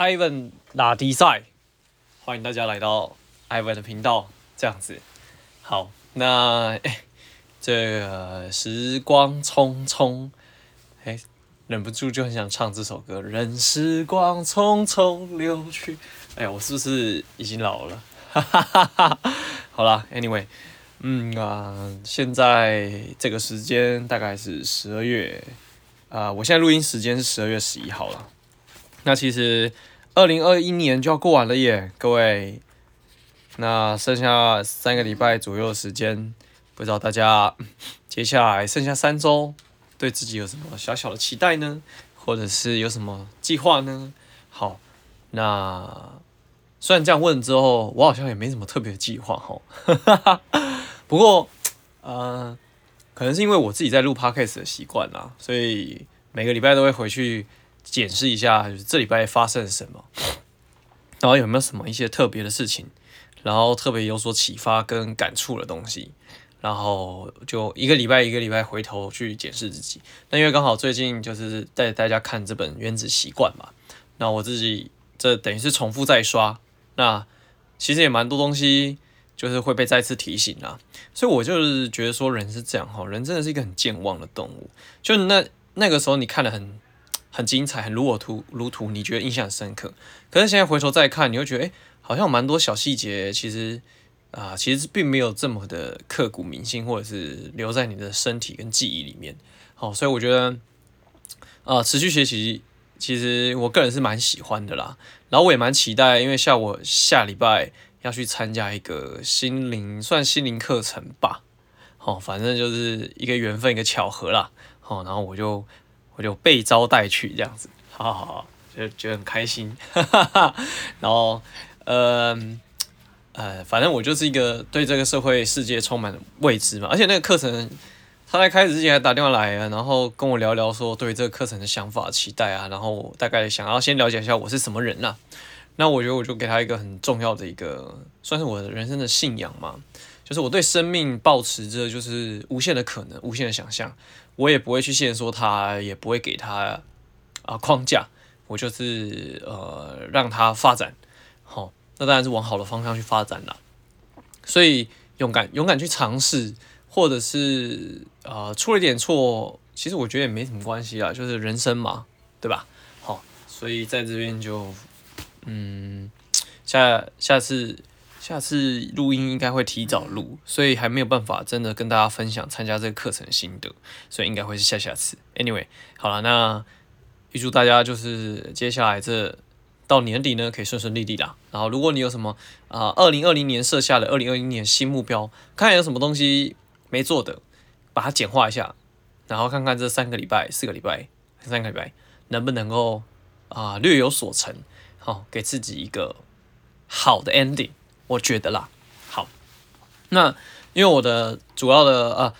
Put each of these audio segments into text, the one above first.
Ivan 拉迪赛，欢迎大家来到 Ivan 的频道。这样子，好，那，这个时光匆匆，哎，忍不住就很想唱这首歌。任时光匆匆流去，哎呀，我是不是已经老了？哈哈哈哈。好啦，Anyway，嗯啊，现在这个时间大概是十二月，啊，我现在录音时间是十二月十一号了。那其实二零二一年就要过完了耶，各位。那剩下三个礼拜左右的时间，不知道大家 接下来剩下三周，对自己有什么小小的期待呢？或者是有什么计划呢？好，那虽然这样问之后，我好像也没什么特别的计划哈。不过，呃，可能是因为我自己在录 podcast 的习惯啦，所以每个礼拜都会回去。检视一下，就是这礼拜发生了什么，然后有没有什么一些特别的事情，然后特别有所启发跟感触的东西，然后就一个礼拜一个礼拜回头去检视自己。那因为刚好最近就是带大家看这本《原子习惯》嘛，那我自己这等于是重复再刷，那其实也蛮多东西就是会被再次提醒啦。所以我就是觉得说人是这样哈，人真的是一个很健忘的动物。就那那个时候你看了很。很精彩，很如我图如图，你觉得印象深刻。可是现在回头再看，你会觉得，哎、好像蛮多小细节，其实啊、其实并没有这么的刻骨铭心，或者是留在你的身体跟记忆里面。好，所以我觉得，啊、呃，持续学习，其实我个人是蛮喜欢的啦。然后我也蛮期待，因为像我下礼拜要去参加一个心灵，算心灵课程吧。好，反正就是一个缘分，一个巧合啦。好，然后我就。我就被招待去这样子，好好好，就觉得很开心，哈哈哈。然后，嗯呃，呃，反正我就是一个对这个社会世界充满未知嘛。而且那个课程，他在开始之前还打电话来，然后跟我聊聊说对这个课程的想法、期待啊，然后大概想要先了解一下我是什么人呐、那我觉得我就给他一个很重要的一个，算是我的人生的信仰嘛，就是我对生命保持着就是无限的可能、无限的想象。我也不会去限缩他，也不会给他啊框架，我就是呃让他发展，好，那当然是往好的方向去发展啦。所以勇敢勇敢去尝试，或者是呃出了点错，其实我觉得也没什么关系啦，就是人生嘛，对吧？好，所以在这边就嗯下下次。下次录音应该会提早录，所以还没有办法真的跟大家分享参加这个课程的心得，所以应该会是下下次。Anyway，好了，那预祝大家就是接下来这到年底呢可以顺顺利利啦。然后如果你有什么啊，二零二零年设下的二零二零年新目标，看看有什么东西没做的，把它简化一下，然后看看这三个礼拜、四个礼拜、三个礼拜能不能够啊略有所成，好，给自己一个好的 ending。我觉得啦，好，那因为我的主要的呃，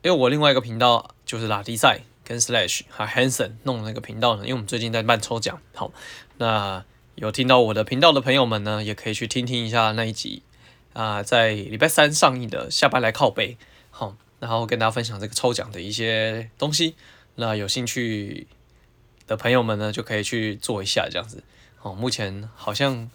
因为我另外一个频道就是拉迪赛跟 Slash 还 Hanson 弄的那个频道呢，因为我们最近在办抽奖，好，那有听到我的频道的朋友们呢，也可以去听听一下那一集啊、在礼拜三上映的下班来靠背，好，然后跟大家分享这个抽奖的一些东西，那有兴趣的朋友们呢，就可以去做一下这样子，好，目前好像。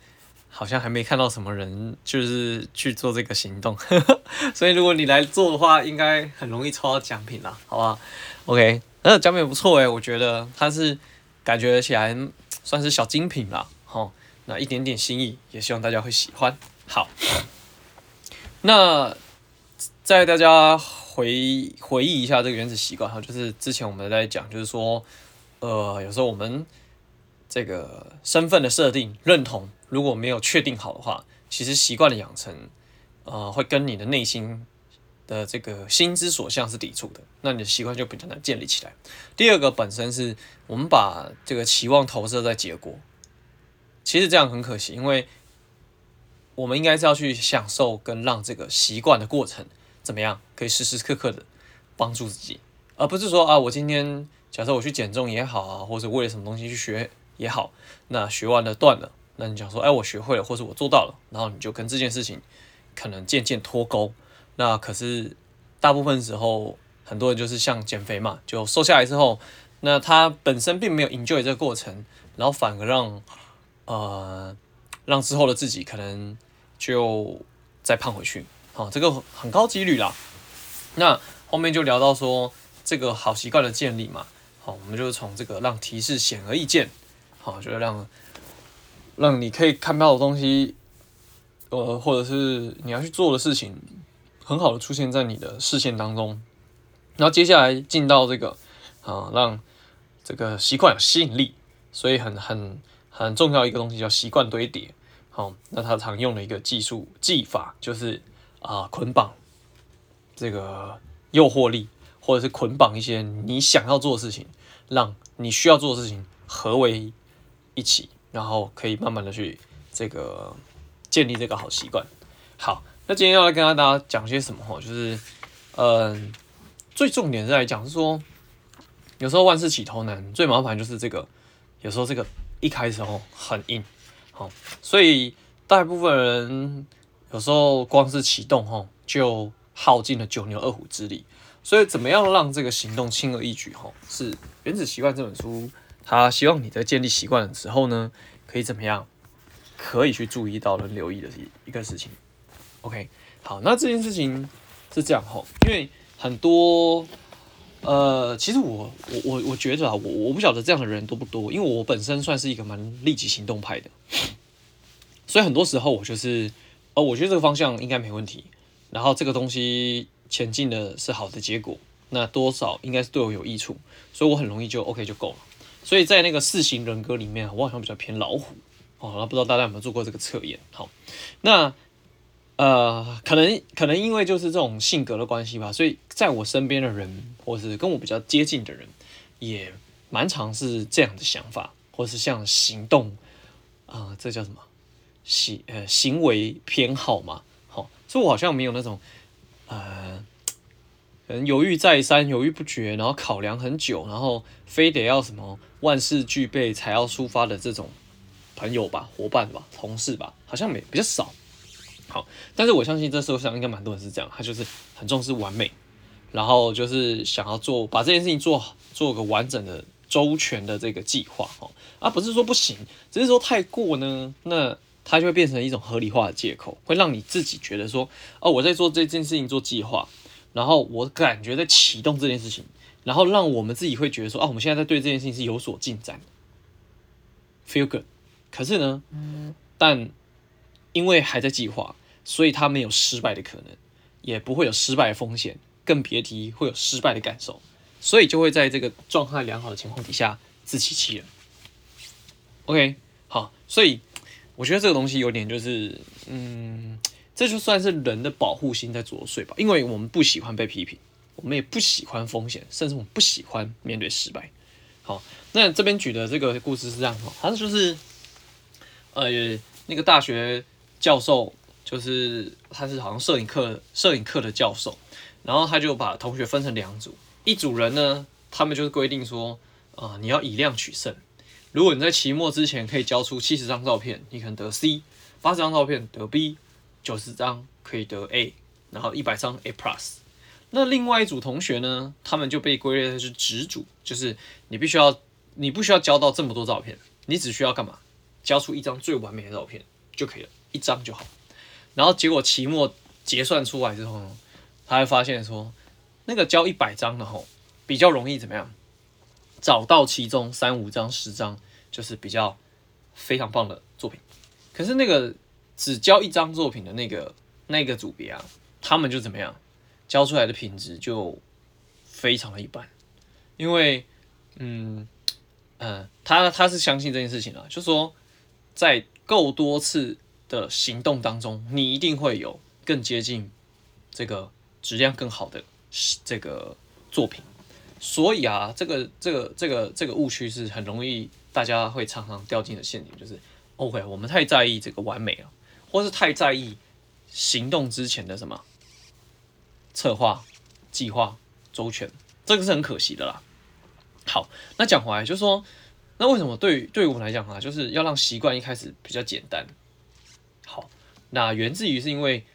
好像还没看到什么人就是去做这个行动，所以如果你来做的话，应该很容易抽到奖品啦，好不好？OK，那奖品不错诶，我觉得它是感觉起来算是小精品啦，齁，那一点点心意，也希望大家会喜欢。好，那在大家回回忆一下这个原子习惯哈，就是之前我们在讲，就是说，呃，有时候我们这个身份的设定认同。如果没有确定好的话，其实习惯的养成，呃，会跟你的内心的这个心之所向是抵触的，那你的习惯就比较难建立起来。第二个本身是我们把这个期望投射在结果，其实这样很可惜，因为我们应该是要去享受跟让这个习惯的过程怎么样，可以时时刻刻的帮助自己，而不是说啊，我今天假设我去减重也好啊，或者为了什么东西去学也好，那学完了断了。那你讲说，哎，我学会了，或者我做到了，然后你就跟这件事情可能渐渐脱钩。那可是大部分时候，很多人就是像减肥嘛，就瘦下来之后，那他本身并没有 enjoy 这个过程，然后反而让呃，让之后的自己可能就再胖回去。好，这个很高几率啦。那后面就聊到说这个好习惯的建立嘛。好，我们就从这个让提示显而易见，好，就是让让你可以看到的东西，呃，或者是你要去做的事情，很好的出现在你的视线当中。然后接下来进到这个啊，让这个习惯有吸引力，所以很很很重要一个东西叫习惯堆叠。好，那他常用的一个技术技法就是。啊，捆绑这个诱惑力，或者是捆绑一些你想要做的事情，让你需要做的事情合为一起，然后可以慢慢的去这个建立这个好习惯。好，那今天要来跟大家讲些什么？哈，就是嗯，最重点是来讲是说，有时候万事起头难，最麻烦就是这个，有时候这个一开始哦很硬，好，所以大部分人。有时候光是启动吼，就耗尽了九牛二虎之力。所以怎么样让这个行动轻而易举吼，是《原子习惯》这本书，他希望你在建立习惯的时候呢，可以怎么样，可以去注意到和留意的一一个事情。OK，好，那这件事情是这样哈，因为很多呃，其实我我我我觉得啊，我我不晓得这样的人多不多，因为我本身算是一个蛮立即行动派的，所以很多时候我就是。哦，我觉得这个方向应该没问题，然后这个东西前进的是好的结果，那多少应该是对我有益处，所以我很容易就 OK 就够了。所以在那个四型人格里面，我好像比较偏老虎哦。那不知道大家有没有做过这个测验？好，那呃，可能可能因为就是这种性格的关系吧，所以在我身边的人，或是跟我比较接近的人，也蛮常是这样的想法，或是像行动啊、这叫什么？行呃行为偏好嘛，好，所以我好像没有那种呃，可能犹豫再三、犹豫不决，然后考量很久，然后非得要什么万事俱备才要出发的这种朋友吧、伙伴吧、同事吧，好像没比较少。好，但是我相信这社会上应该蛮多人是这样，他就是很重视完美，然后就是想要做把这件事情做，做个完整的、周全的这个计划。哈，啊，不是说不行，只是说太过呢，那。它就会变成一种合理化的借口，会让你自己觉得说，哦，我在做这件事情做计划，然后我感觉在启动这件事情，然后让我们自己会觉得说，啊，我们现在在对这件事情是有所进展，feel good。可是呢，但因为还在计划，所以它没有失败的可能，也不会有失败的风险，更别提会有失败的感受，所以就会在这个状态良好的情况底下自欺欺人。OK，好，所以。我觉得这个东西有点就是，嗯，这就算是人的保护心在作祟吧，因为我们不喜欢被批评，我们也不喜欢风险，甚至我们不喜欢面对失败。好，那这边举的这个故事是这样哈，他就是，呃，那个大学教授，就是他是好像摄影课摄影课的教授，然后他就把同学分成两组，一组人呢，他们就是规定说，啊、你要以量取胜。如果你在期末之前可以交出七十张照片，你可能得 C；八十张照片得 B；九十张可以得 A，然后一百张 A plus。那另外一组同学呢，他们就被归类的是直组，就是你必须要，你不需要交到这么多照片，你只需要干嘛？交出一张最完美的照片就可以了，一张就好。然后结果期末结算出来之后呢，他会发现说，那个交一百张的吼，比较容易怎么样？找到其中三五张、十张，就是比较非常棒的作品。可是那个只交一张作品的那个那个组别啊，他们就怎么样？交出来的品质就非常的一般。因为，嗯嗯、呃，他他是相信这件事情啊，就说在够多次的行动当中，你一定会有更接近这个质量更好的这个作品。所以啊，这个这个这个这个误区是很容易大家会常常掉进的陷阱，就是，OK，我们太在意这个完美了，或是太在意行动之前的什么策划、计划周全，这个是很可惜的啦。好，那讲回来就是说，那为什么对对我们来讲啊，就是要让习惯一开始比较简单？好，那源自于是因为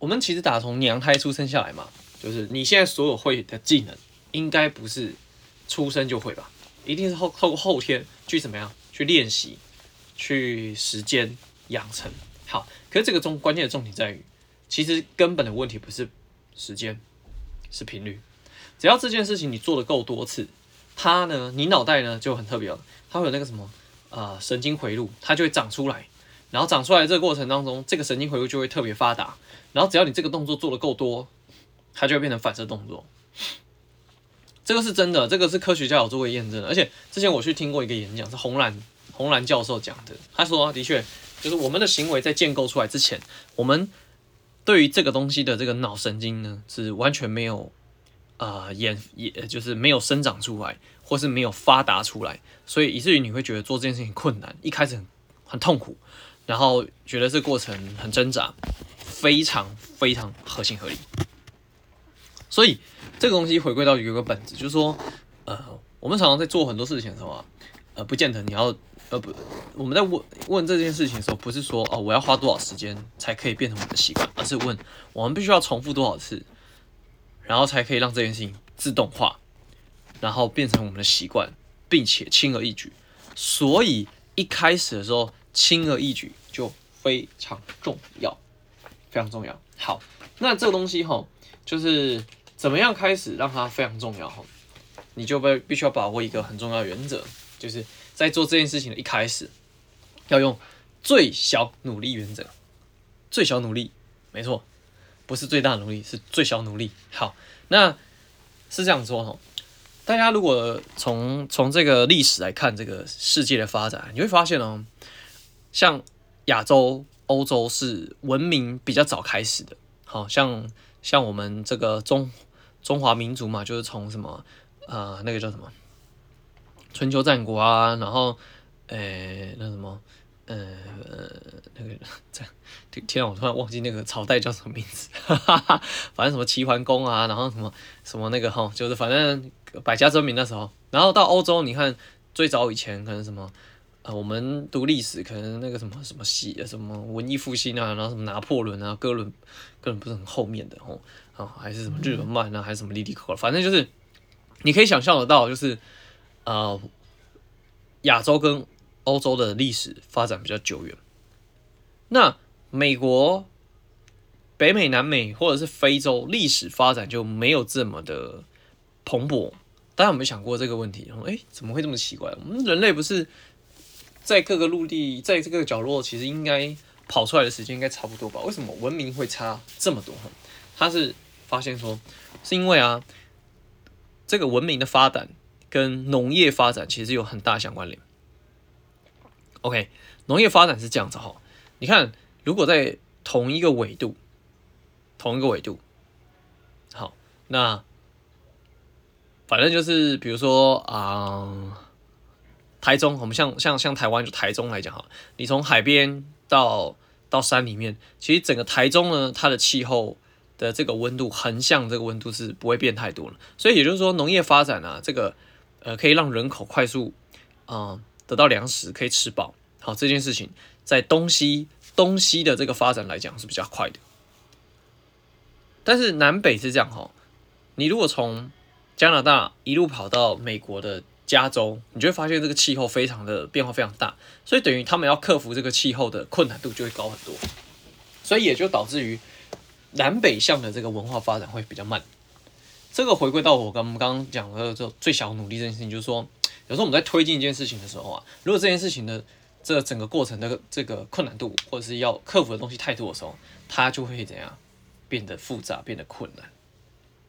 我们其实打从娘胎出生下来嘛，就是你现在所有会的技能。应该不是出生就会吧，一定是后透过后天去怎么样去练习，去时间养成。好，可是这个重关键的重点在于，其实根本的问题不是时间，是频率。只要这件事情你做的够多次，它呢，你脑袋呢就很特别了，它会有那个什么呃神经回路，它就会长出来。然后长出来这个过程当中，这个神经回路就会特别发达。然后只要你这个动作做的够多，它就会变成反射动作。这个是真的，这个是科学家有做过验证的。而且之前我去听过一个演讲，是红蓝红蓝教授讲的。他说，的确就是我们的行为在建构出来之前，我们对于这个东西的这个脑神经呢，是完全没有啊演也就是没有生长出来，或是没有发达出来，所以以至于你会觉得做这件事情困难，一开始很痛苦。然后觉得这过程很挣扎，非常非常合情合理。所以这个东西回归到有一个本质，就是说，呃，我们常常在做很多事情的时候啊，呃，不见得你要，呃不，我们在问问这件事情的时候，不是说哦我要花多少时间才可以变成我们的习惯，而是问我们必须要重复多少次，然后才可以让这件事情自动化，然后变成我们的习惯，并且轻而易举。所以一开始的时候。轻而易举就非常重要，非常重要。好，那这个东西哈，就是怎么样开始让它非常重要哈？你就必必须要把握一个很重要原则，就是在做这件事情的一开始，要用最小努力原则。最小努力，没错，不是最大努力，是最小努力。好，那是这样说哈。大家如果从从这个历史来看这个世界的发展，你会发现哦。像亚洲、欧洲是文明比较早开始的，好像像我们这个中中华民族嘛，就是从什么呃那个叫什么春秋战国啊，然后诶、那什么呃那个这样，天啊，我突然忘记那个朝代叫什么名字，哈哈哈，反正什么齐桓公啊，然后什么什么那个哈，就是反正百家争鸣那时候，然后到欧洲，你看最早以前可能什么。呃，我们读历史，可能那个什么什么西，什么文艺复兴啊，然后什么拿破仑啊，哥伦哥伦不是很后面的哦，啊，还是什么日耳曼啊，还是什么利利可，反正就是你可以想象得到，就是呃，亚洲跟欧洲的历史发展比较久远。那美国、北美、南美或者是非洲历史发展就没有这么的蓬勃。大家有没有想过这个问题？哎、怎么会这么奇怪？我们人类不是？在各个陆地，在这个角落，其实应该跑出来的时间应该差不多吧？为什么文明会差这么多？他是发现说，是因为啊，这个文明的发展跟农业发展其实有很大相关联。OK，农业发展是这样子哈，你看，如果在同一个纬度，同一个纬度，好，那反正就是比如说啊。呃台中，我们像像像台湾就台中来讲哈，你从海边到到山里面，其实整个台中呢，它的气候的这个温度横向这个温度是不会变太多了，所以也就是说农业发展啊，这个呃可以让人口快速啊、得到粮食，可以吃饱，好，这件事情在东西东西的这个发展来讲是比较快的，但是南北是这样哈，你如果从加拿大一路跑到美国的。加州，你就会发现这个气候非常的变化非常大，所以等于他们要克服这个气候的困难度就会高很多，所以也就导致于南北向的这个文化发展会比较慢。这个回归到我刚刚讲的这最小努力这件事情，就是说，有时候我们在推进一件事情的时候啊，如果这件事情的这整个过程的这个困难度或者是要克服的东西太多的时候，它就会怎样变得复杂，变得困难。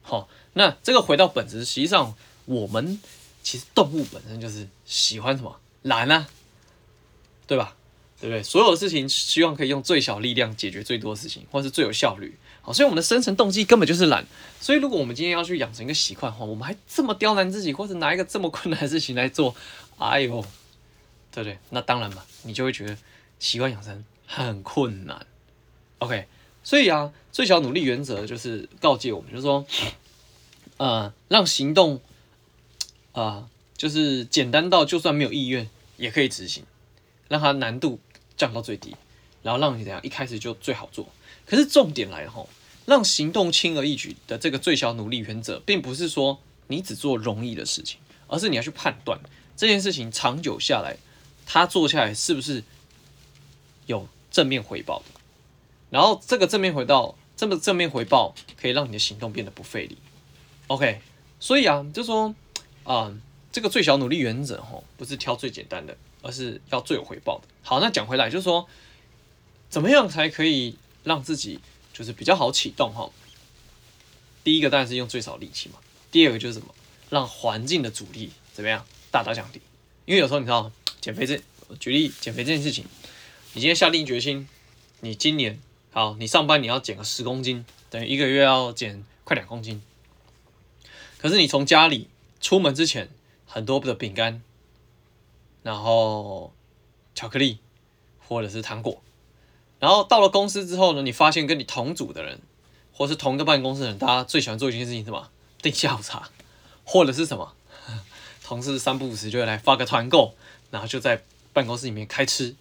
好，那这个回到本质，实际上我们。其实动物本身就是喜欢什么懒啊，对吧？对不对？所有的事情希望可以用最小力量解决最多事情，或是最有效率。好，所以我们的生存动机根本就是懒。所以如果我们今天要去养成一个习惯的话，我们还这么刁难自己，或者拿一个这么困难的事情来做，哎呦，对不对？那当然嘛，你就会觉得习惯养成很困难。OK，所以啊，最小努力原则就是告诫我们，就是说，呃，让行动。啊，就是简单到就算没有意愿也可以执行，让它难度降到最低，然后让你怎样一开始就最好做。可是重点来了吼，让行动轻而易举的这个最小努力原则，并不是说你只做容易的事情，而是你要去判断这件事情长久下来，它做下来是不是有正面回报的。然后这个正面回报，这么正面回报可以让你的行动变得不费力。OK，所以啊，就说啊、嗯，这个最小努力原则吼，不是挑最简单的，而是要最有回报的。好，那讲回来就是说，怎么样才可以让自己就是比较好启动哈？第一个当然是用最少力气嘛。第二个就是什么？让环境的阻力怎么样大大降低？因为有时候你知道，减肥这举例减肥这件事情，你今天下定决心，你今年好，你上班你要减个十公斤，等于一个月要减快两公斤。可是你从家里出门之前，很多的饼干，然后巧克力或者是糖果，然后到了公司之后呢，你发现跟你同组的人，或是同一个办公室的人，大家最喜欢做一件事情是什么？订下午茶，或者是什么？同事三不五时就会来发个团购，然后就在办公室里面开吃，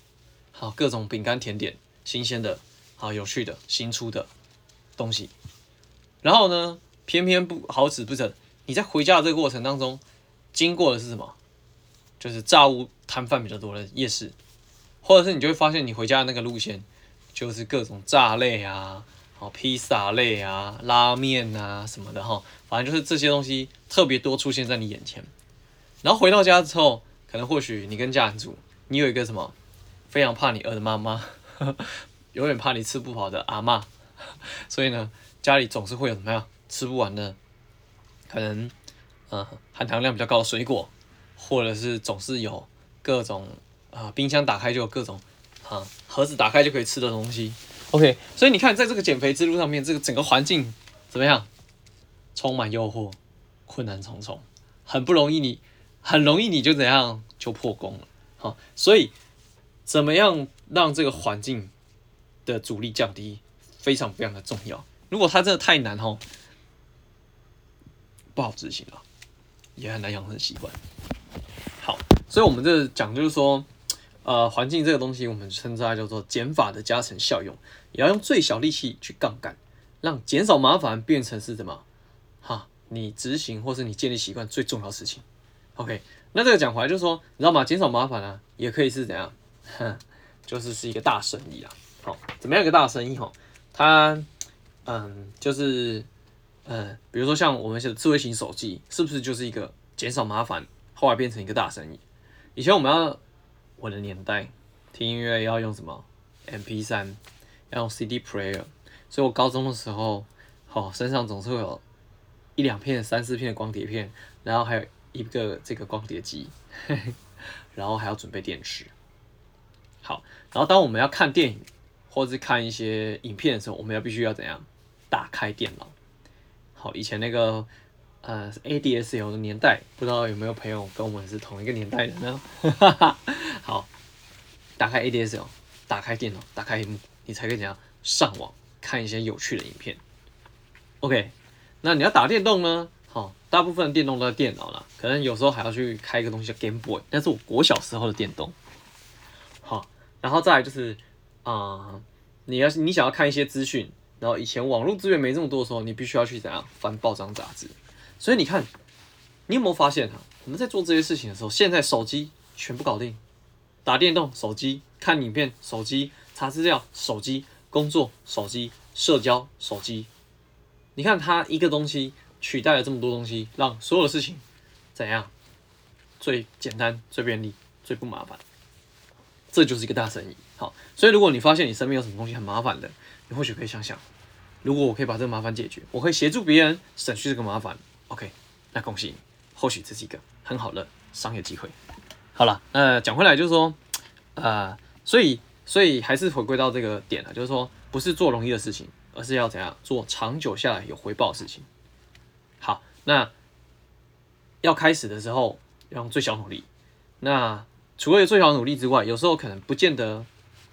好各种饼干甜点，新鲜的，好有趣的，新出的东西。然后呢，偏偏不好死不死，你在回家的这个过程当中，经过的是什么？就是炸物摊贩比较多的夜市，或者是你就会发现你回家的那个路线，就是各种炸类啊，好披萨类啊，拉面啊什么的哈，反正就是这些东西特别多出现在你眼前。然后回到家之后，可能或许你跟家人住，你有一个什么非常怕你饿的妈妈，永远怕你吃不饱的阿嬷，所以呢，家里总是会有什么样吃不完的，可能呃含糖量比较高的水果，或者是总是有各种啊、呃、冰箱打开就有各种啊、盒子打开就可以吃的东西。OK，所以你看在这个减肥之路上面，这个整个环境怎么样？充满诱惑，困难重重，很不容易你。很容易你就怎样就破功了，好，所以怎么样让这个环境的阻力降低，非常非常的重要。如果它真的太难吼，不好执行啊，也很难养成习惯。好，所以我们这讲就是说，呃，环境这个东西，我们称之叫做减法的加成效用，也要用最小力气去杠杆，让减少麻烦变成是什么？哈，你执行或是你建立习惯最重要的事情。OK，那这个讲回来就是说，你知道吗？减少麻烦啊，也可以是怎样？哼，就是是一个大生意啊。好，怎么样一个大生意？哈，它，嗯，就是，嗯，比如说像我们现在智慧型手机，是不是就是一个减少麻烦，后来变成一个大生意？以前我们要我的年代听音乐要用什么？MP3，要用 CD player，所以我高中的时候，好，身上总是会有一两片、三四片的光碟片，然后还有。一个这个光碟机，然后还要准备电池。好，然后当我们要看电影或者是看一些影片的时候，我们要必须要怎样？打开电脑。好，以前那个呃 ADSL 的年代，不知道有没有朋友跟我们是同一个年代的呢？哈 哈好，打开 ADSL，打开电脑，打开屏幕，你才可以怎样上网看一些有趣的影片。OK，那你要打电动呢？好，大部分的电动都在电脑了，可能有时候还要去开一个东西叫 Game Boy，那是我国小时候的电动。好，然后再来就是啊、你要是你想要看一些资讯，然后以前网络资源没这么多的时候，你必须要去怎样翻报章杂志。所以你看，你有没有发现哈？我们在做这些事情的时候，现在手机全部搞定，打电动手机，看影片手机，查资料手机，工作手机，社交手机。你看它一个东西。取代了这么多东西，让所有的事情怎样最简单、最便利、最不麻烦，这就是一个大生意。好，所以如果你发现你身边有什么东西很麻烦的，你或许可以想想，如果我可以把这个麻烦解决，我可以协助别人省去这个麻烦。OK，那恭喜你，或许这是一个很好的商业机会。好了，呃，讲回来就是说，呃，所以所以还是回归到这个点了，就是说，不是做容易的事情，而是要怎样做长久下来有回报的事情。好那要开始的时候要用最小努力。那除了最小努力之外，有时候可能不见得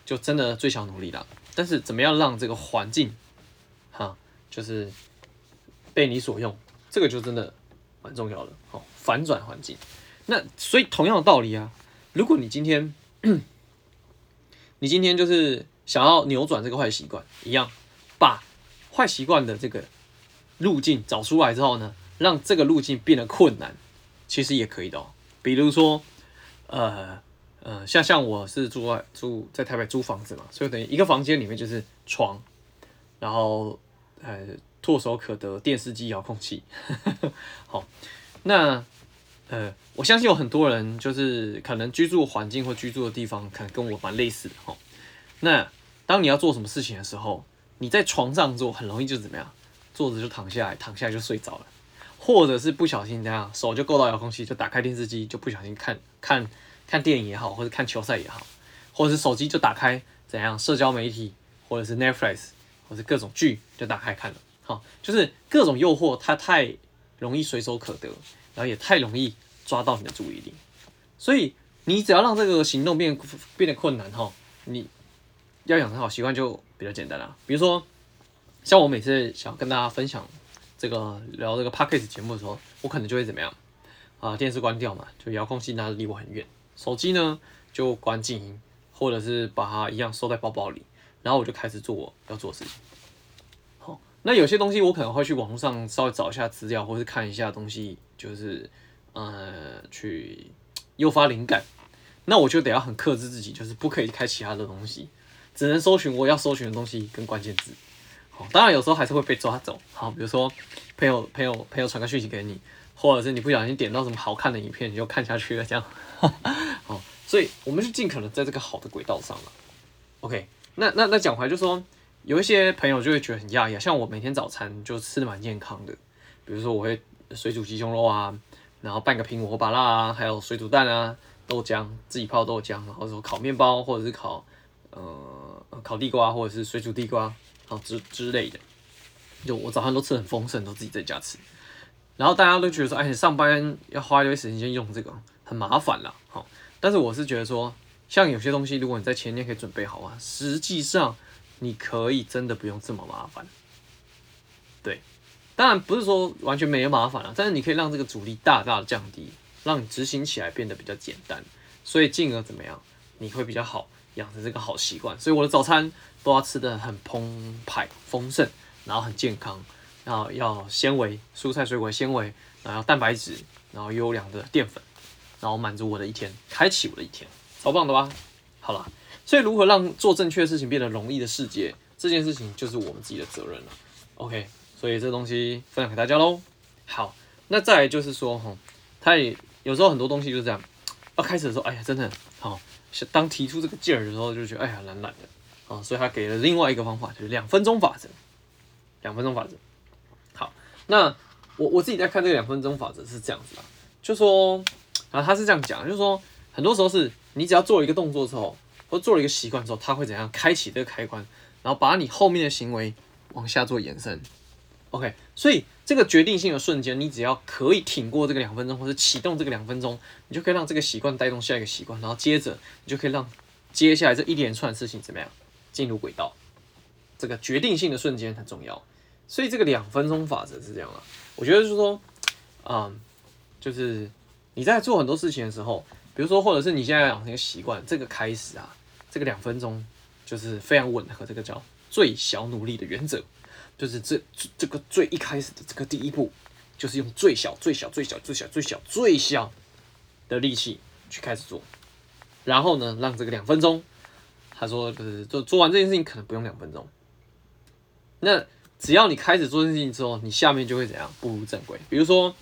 就真的最小努力了。但是怎么样让这个环境，哈，就是被你所用，这个就真的蛮重要的。好，反转环境。那所以同样的道理啊，如果你今天，你今天就是想要扭转这个坏习惯，一样把坏习惯的这个路径找出来之后呢，让这个路径变得困难，其实也可以的哦。比如说，呃呃，像像我是住在住在台北租房子嘛，所以等于一个房间里面就是床，然后呃唾手可得电视机遥控器。好，那呃我相信有很多人就是可能居住环境或居住的地方可能跟我蛮类似的哈。那当你要做什么事情的时候，你在床上做很容易就怎么样，坐着就躺下来，躺下来就睡着了，或者是不小心这样手就够到遥控器，就打开电视机，就不小心看看。看电影也好，或者看球赛也好，或者是手机就打开怎样社交媒体，或者是 Netflix，或者是各种剧就打开看了。好，就是各种诱惑，它太容易随手可得，然后也太容易抓到你的注意力。所以你只要让这个行动变变得困难哈，你要养成好习惯就比较简单了。比如说，像我每次想跟大家分享这个聊这个 Podcast 节目的时候，我可能就会怎么样啊？电视关掉嘛，就遥控器拿得离我很远。手机呢就关静音，或者是把它一样收在包包里，然后我就开始做我要做的事情。那有些东西我可能会去网络上稍微找一下资料，或是看一下东西，就是呃去诱发灵感。那我就得要很克制自己，就是不可以开其他的东西，只能搜寻我要搜寻的东西跟关键字。好，当然有时候还是会被抓走。好，比如说朋友 朋友朋友传个讯息给你。或者是你不小心点到什么好看的影片，你就看下去了，这样，好，所以我们是尽可能在这个好的轨道上了。OK，那那那讲回来，就说有一些朋友就会觉得很讶异，像我每天早餐就吃的蛮健康的，比如说我会水煮鸡胸肉啊，然后拌个苹果把辣啊，还有水煮蛋啊，豆浆自己泡豆浆，然后说烤面包或者是烤呃烤地瓜或者是水煮地瓜，好之之类的，就我早餐都吃的很丰盛，都自己在家吃。然后大家都觉得说，哎，上班要花一堆时间用这个，很麻烦啦。好，但是我是觉得说，像有些东西，如果你在前天可以准备好啊，实际上你可以真的不用这么麻烦。对，当然不是说完全没有麻烦了，但是你可以让这个阻力大大的降低，让你执行起来变得比较简单，所以进而怎么样，你会比较好养成这个好习惯。所以我的早餐都要吃得很澎湃、丰盛，然后很健康。然后要纤维，蔬菜水果纤维，然后蛋白质，然后优良的淀粉，然后满足我的一天，开启我的一天，超棒的吧？好了，所以如何让做正确的事情变得容易的世界，这件事情就是我们自己的责任了。OK，所以这东西分享给大家喽。好，那再来就是说，哈，他也有时候很多东西就是这样，要开始的时候，哎呀，真的好，当提出这个劲儿的时候，就觉得哎呀，懒懒的啊，所以他给了另外一个方法，就是两分钟法则，两分钟法则。好那我我自己在看这个两分钟法则是这样子的，就说啊，他是这样讲，就是说很多时候是你只要做一个动作之后，或做了一个习惯之后，它会怎样开启这个开关，然后把你后面的行为往下做延伸。OK，所以这个决定性的瞬间，你只要可以挺过这个两分钟，或者启动这个两分钟，你就可以让这个习惯带动下一个习惯，然后接着你就可以让接下来这一连串事情怎么样进入轨道。这个决定性的瞬间很重要。所以这个两分钟法则是这样的，我觉得是说，嗯，就是你在做很多事情的时候，比如说，或者是你现在养成一个习惯，这个开始啊，这个两分钟就是非常吻合这个叫最小努力的原则，就是这这个最一开始的这个第一步，就是用最小最小最小最小最小最小的力气去开始做，然后呢，让这个两分钟，他说就是做做完这件事情可能不用两分钟，那。只要你开始做这件事情之后，你下面就会怎样步入正轨。比如说，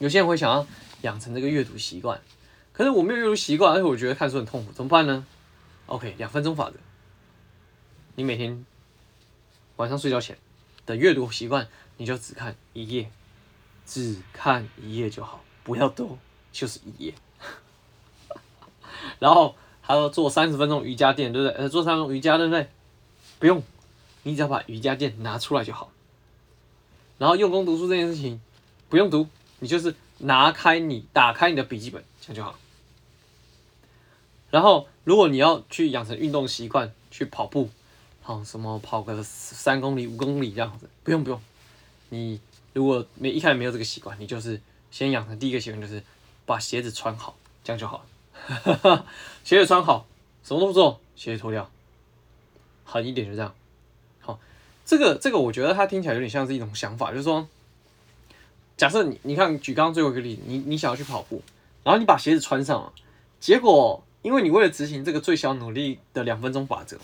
有些人会想要养成这个阅读习惯，可是我没有阅读习惯，而且我觉得看书很痛苦，怎么办呢？OK，两分钟法则，你每天晚上睡觉前的阅读习惯，你就只看一页，只看一页就好，不要多，就是一页。然后还要做三十分钟瑜伽垫，对不对？呃，做三十分钟瑜伽，对不对？不用。你只要把瑜伽垫拿出来就好，然后用功读书这件事情不用读，你就是拿开你打开你的笔记本这样就好。然后如果你要去养成运动习惯，去跑步，好什么跑个三公里、五公里这样子，不用不用。你如果没一开始没有这个习惯，你就是先养成第一个习惯，就是把鞋子穿好，这样就好了。鞋子穿好，什么都不做，鞋子脱掉，狠一点就这样。好这个这个，我觉得它听起来有点像是一种想法，就是说，假设你你看举刚刚最后一个例子，你你想要去跑步，然后你把鞋子穿上了，结果因为你为了执行这个最小努力的两分钟法则，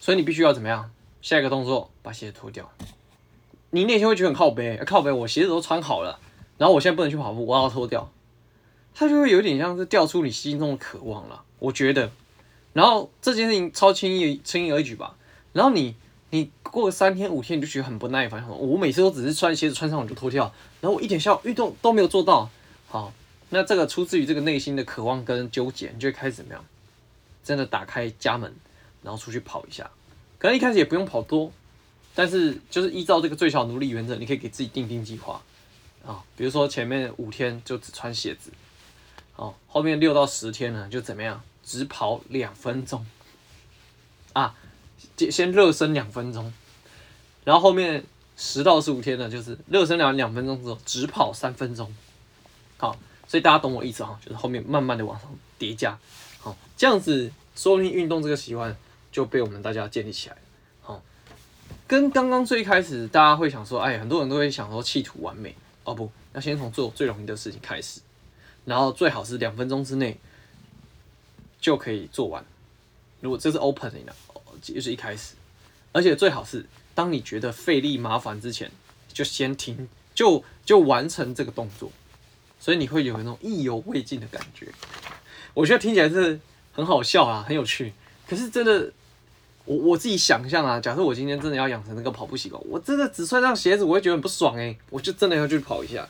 所以你必须要怎么样？下一个动作，把鞋子脱掉。你内心会觉得很靠背，靠背，我鞋子都穿好了，然后我现在不能去跑步，我要脱掉，它就会有点像是掉出你心中的渴望了。我觉得，然后这件事情超轻易，轻易而举吧。然后你，你过个三天五天，你就觉得很不耐烦。我每次都只是穿鞋子穿上我就脱掉，然后我一点效运动都没有做到。好，那这个出自于这个内心的渴望跟纠结，你就会开始怎么样？真的打开家门，然后出去跑一下。可能一开始也不用跑多。但是就是依照这个最小努力原则，你可以给自己定定计划啊，比如说前面五天就只穿鞋子，哦，后面六到十天呢就怎么样，只跑两分钟啊，先热身两分钟，然后后面十到十五天呢就是热身两两分钟之后只跑三分钟，好，所以大家懂我意思哈，就是后面慢慢的往上叠加，好，这样子说不定运动这个习惯就被我们大家建立起来。好跟刚刚最开始，大家会想说，哎，很多人都会想说企图完美哦，不要先从做最容易的事情开始，然后最好是两分钟之内就可以做完。如果这是 opening 的，就是一开始，而且最好是当你觉得费力麻烦之前，就先停，就就完成这个动作，所以你会有那种意犹未尽的感觉。我觉得听起来是很好笑啊，很有趣，可是真的。我我自己想象啊，假设我今天真的要养成那个跑步习惯，我真的只穿上鞋子，我会觉得很不爽哎、我就真的要去跑一下。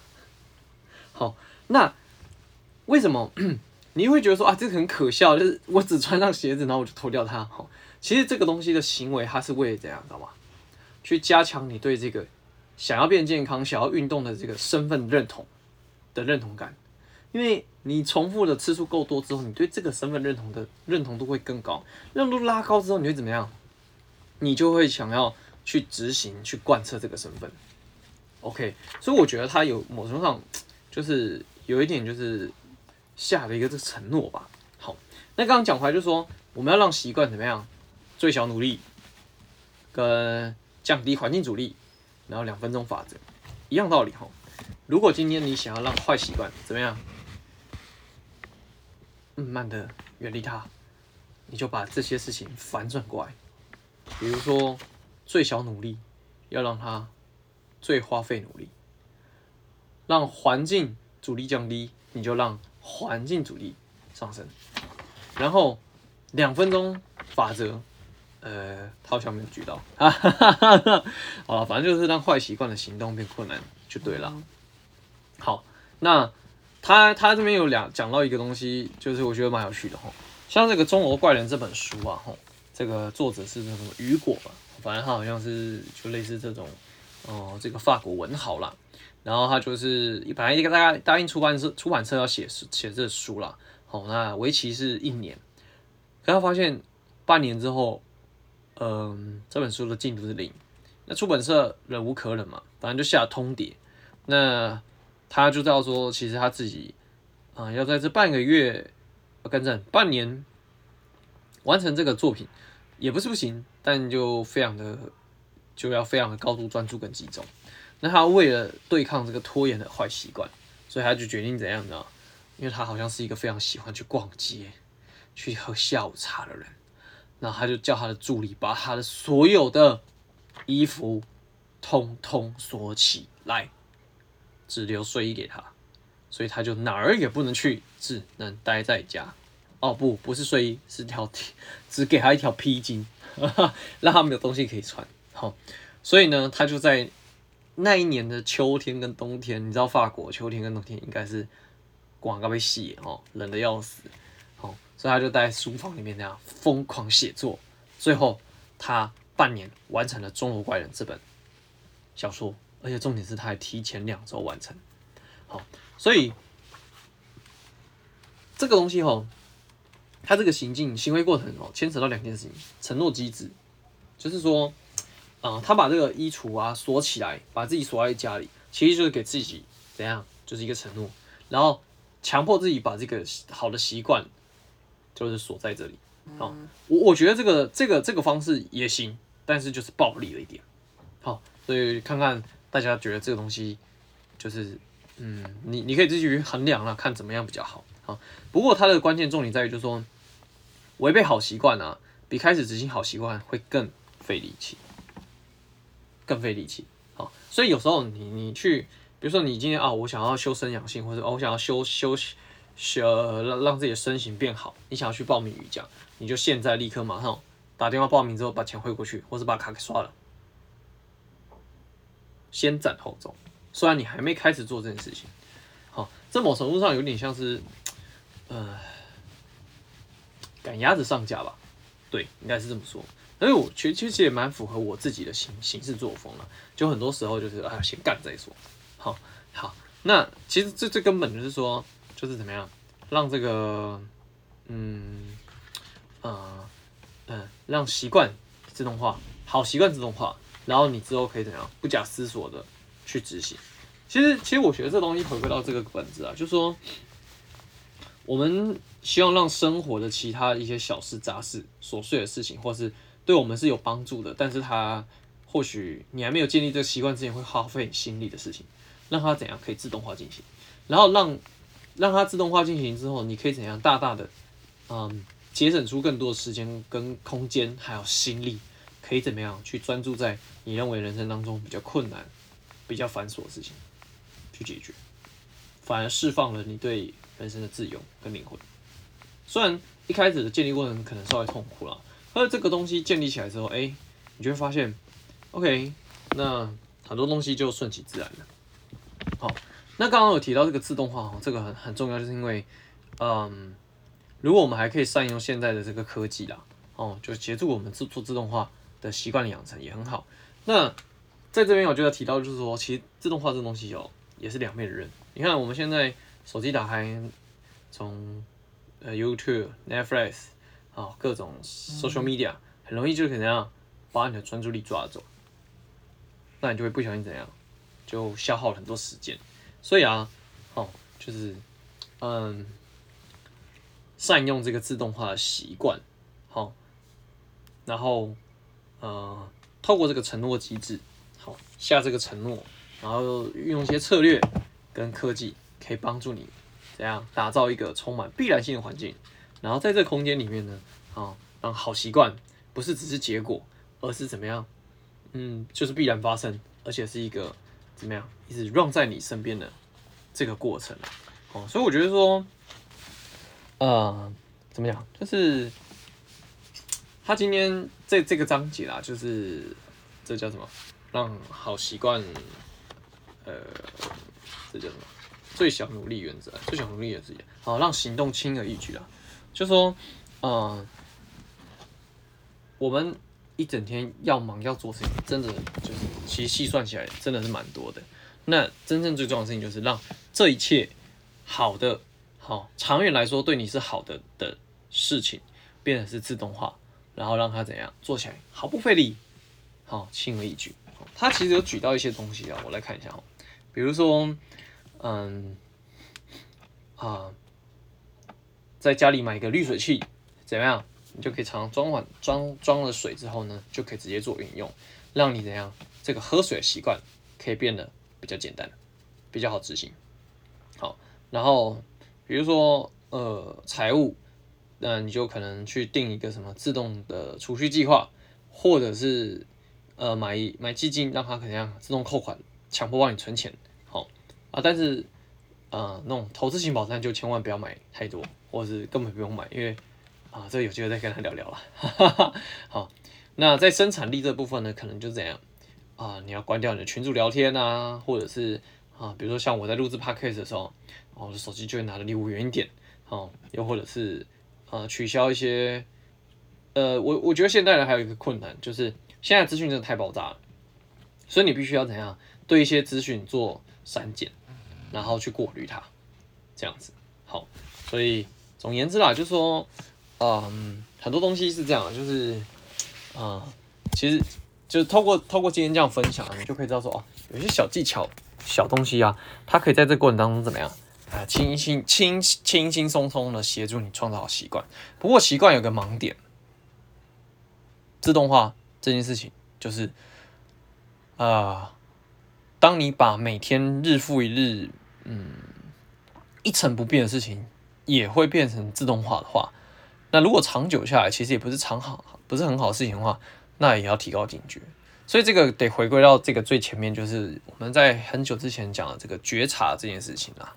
好，那为什么 你会觉得说啊，这个很可笑？就是我只穿上鞋子，然后我就脱掉它。好，其实这个东西的行为，它是为了怎样，知道吗？去加强你对这个想要变健康、想要运动的这个身份认同的认同感，因为。你重复的次数够多之后，你对这个身份认同的认同度会更高。认同度拉高之后，你会怎么样？你就会想要去执行、去贯彻这个身份。OK，所以我觉得他有某种程度上就是有一点就是下了一个这承诺吧。好，那刚刚讲回来就说，我们要让习惯怎么样？最小努力跟降低环境阻力，然后两分钟法则一样道理哈。如果今天你想要让坏习惯怎么样？慢慢的远离它，你就把这些事情反转过来。比如说，最小努力要让它最花费努力，让环境阻力降低，你就让环境阻力上升。然后两分钟法则，呃，他好像没有举到，哈哈哈哈。好了，反正就是让坏习惯的行动变困难就对了。好，那。他他这边有两讲到一个东西，就是我觉得蛮有趣的哈，像这个《钟楼怪人》这本书啊，哈，这个作者是什么？雨果吧，反正他好像是就类似这种，哦、这个法国文豪啦，然后他就是本来一个大家答应出版社出版社要写写这书啦，好，那为期是一年，可他发现半年之后，嗯、这本书的进度是零，那出版社忍无可忍嘛，反正就下通牒，那。他就知道说，其实他自己啊、要在这半个月，跟着半年完成这个作品，也不是不行，但就非常的就要非常的高度专注跟集中。那他为了对抗这个拖延的坏习惯，所以他就决定怎样呢？因为他好像是一个非常喜欢去逛街、去喝下午茶的人，那他就叫他的助理把他的所有的衣服通通锁起来。只留睡衣给他，所以他就哪儿也不能去，只能待在家。哦，不，不是睡衣，是条，只给他一条披巾，让他没有东西可以穿。好，所以呢，他就在那一年的秋天跟冬天，你知道法国秋天跟冬天应该是广告被洗哦，冷得要死。好，所以他就在书房里面那样疯狂写作，最后他半年完成了《钟楼怪人》这本小说。而且重点是，他还提前两周完成。好，所以这个东西吼，他这个行径行为过程哦，牵扯到两件事情：承诺机制，就是说，啊、呃，他把这个衣橱啊锁起来，把自己锁在家里，其实就是给自己怎样，就是一个承诺，然后强迫自己把这个好的习惯，就是锁在这里。好，我我觉得这个这个这个方式也行，但是就是暴力了一点。好，所以看看。大家觉得这个东西就是，嗯，你你可以自己去衡量了，看怎么样比较好。好，不过它的关键重点在于，就是说，违背好习惯啊，比开始执行好习惯会更费力气，更费力气。好，所以有时候你你去，比如说你今天啊，我想要修身养性，或者，我想要修修修让让自己的身形变好，你想要去报名瑜伽，你就现在立刻马上打电话报名之后把钱汇过去，或者把卡给刷了，先斩后奏。虽然你还没开始做这件事情，好，这某程度上有点像是，呃，赶鸭子上架吧，对，应该是这么说。因为我其实其实也蛮符合我自己的行行事作风了，就很多时候就是啊，先干再说。好，好，那其实最最根本就是说，就是怎么样让这个，嗯，呃，嗯，让习惯自动化，好习惯自动化，然后你之后可以怎样不假思索的去执行。其实，其实我觉得这东西回归到这个本质啊，就是说，我们希望让生活的其他一些小事、杂事、琐碎的事情，或是对我们是有帮助的，但是它或许你还没有建立这个习惯之前会耗费你心力的事情，让它怎样可以自动化进行，然后让让它自动化进行之后，你可以怎样大大的嗯节省出更多的时间跟空间，还有心力，可以怎么样去专注在你认为人生当中比较困难、比较繁琐的事情去解决，反而释放了你对人生的自由跟灵魂。虽然一开始的建立过程可能稍微痛苦了。而这个东西建立起来之后，哎、你就会发现，OK，那很多东西就顺其自然了。好，那刚刚有提到这个自动化哈，这个很很重要，就是因为，嗯，如果我们还可以善用现在的这个科技啦，哦，就协助我们做做自动化的习惯的养成也很好。那在这边我就要提到，就是说，其实自动化这东西哦，也是两面的刃。你看我们现在手机打开，从呃 YouTube、Netflix。啊，各种 social media 很容易就怎样把你的专注力抓走，那你就会不小心怎样，就消耗了很多时间。所以啊，哦，就是嗯，善用这个自动化的习惯，好，然后呃，透过这个承诺机制，好，下这个承诺，然后运用一些策略跟科技，可以帮助你怎样打造一个充满必然性的环境。然后在这个空间里面呢，啊，让好习惯不是只是结果，而是怎么样？嗯，就是必然发生，而且是一个怎么样，一直 run 在你身边的这个过程。哦，所以我觉得说，呃，怎么讲？就是他今天这这个章节啦，就是这叫什么？让好习惯，呃，这叫什么？最小努力原则，最小努力原则好，让行动轻而易举啦。就说，嗯、呃，我们一整天要忙要做事情，真的就是其实细算起来真的是蛮多的。那真正最重要的事情就是让这一切好的、好长远来说对你是好的的事情，变成是自动化，然后让它怎样做起来毫不费力，好轻而易举。他其实有举到一些东西啊，我来看一下哦，比如说，嗯，啊。在家里买一个滤水器，怎么样？你就可以常常装满装装了水之后呢，就可以直接做运用，让你怎样这个喝水的习惯可以变得比较简单，比较好执行。好，然后比如说呃财务，那你就可能去定一个什么自动的储蓄计划，或者是呃买买基金，让它怎样自动扣款，强迫帮你存钱。好啊，但是呃那种投资型保单就千万不要买太多。或者是根本不用买，因为啊，这有机会再跟他聊聊了。好，那在生产力这部分呢，可能就这样啊，你要关掉你的群主聊天啊，或者是啊，比如说像我在录制 podcast 的时候，我的手机就会拿得离我远一点。哦，又或者是啊，取消一些，呃，我我觉得现代人还有一个困难，就是现在资讯真的太爆炸了，所以你必须要怎样对一些资讯做删减，然后去过滤它，这样子。好，所以。总言之啦，就说，嗯，很多东西是这样，就是，啊、嗯，其实就是透过透过今天这样分享，你就可以知道说，哦，有些小技巧、小东西啊，它可以在这个过程当中怎么样，啊，轻轻轻轻轻松松的协助你创造好习惯。不过习惯有个盲点，自动化这件事情就是，啊，当你把每天日复一日，嗯，一成不变的事情。也会变成自动化的话，那如果长久下来，其实也不是长好，不是很好的事情的话，那也要提高警觉。所以这个得回归到这个最前面，就是我们在很久之前讲的这个觉察这件事情啦。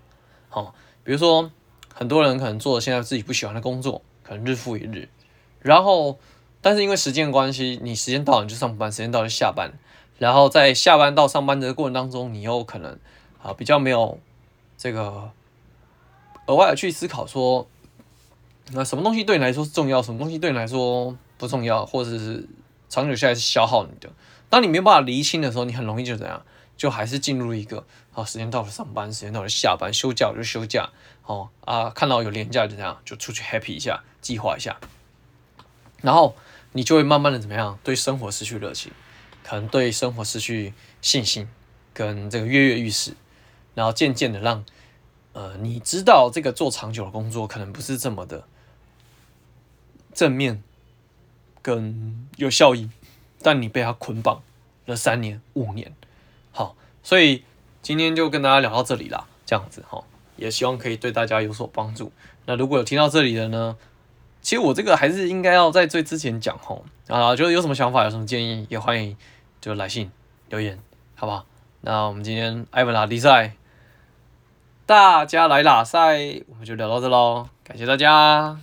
好，比如说很多人可能做现在自己不喜欢的工作，可能日复一日，然后但是因为时间关系，你时间到了你就上班，时间到了就下班，然后在下班到上班的过程当中，你又可能啊比较没有这个额外的去思考说，那什么东西对你来说是重要，什么东西对你来说不重要，或者是长久下来是消耗你的。当你没有办法厘清的时候，你很容易就怎样，就还是进入一个好，时间到了上班，时间到了下班，休假就休假，哦啊，看到有连假就这样，就出去 happy 一下，计划一下，然后你就会慢慢的怎么样，对生活失去热情，可能对生活失去信心，跟这个跃跃欲试，然后渐渐的让呃，你知道这个做长久的工作可能不是这么的正面跟有效益。但你被他捆绑了三年五年，好，所以今天就跟大家聊到这里啦，这样子哈，也希望可以对大家有所帮助。那如果有听到这里的呢，其实我这个还是应该要在最之前讲吼啊，就是有什么想法有什么建议，也欢迎就来信留言，好不好？那我们今天艾文拉迪赛，大家来拉赛，我们就聊到这喽，感谢大家。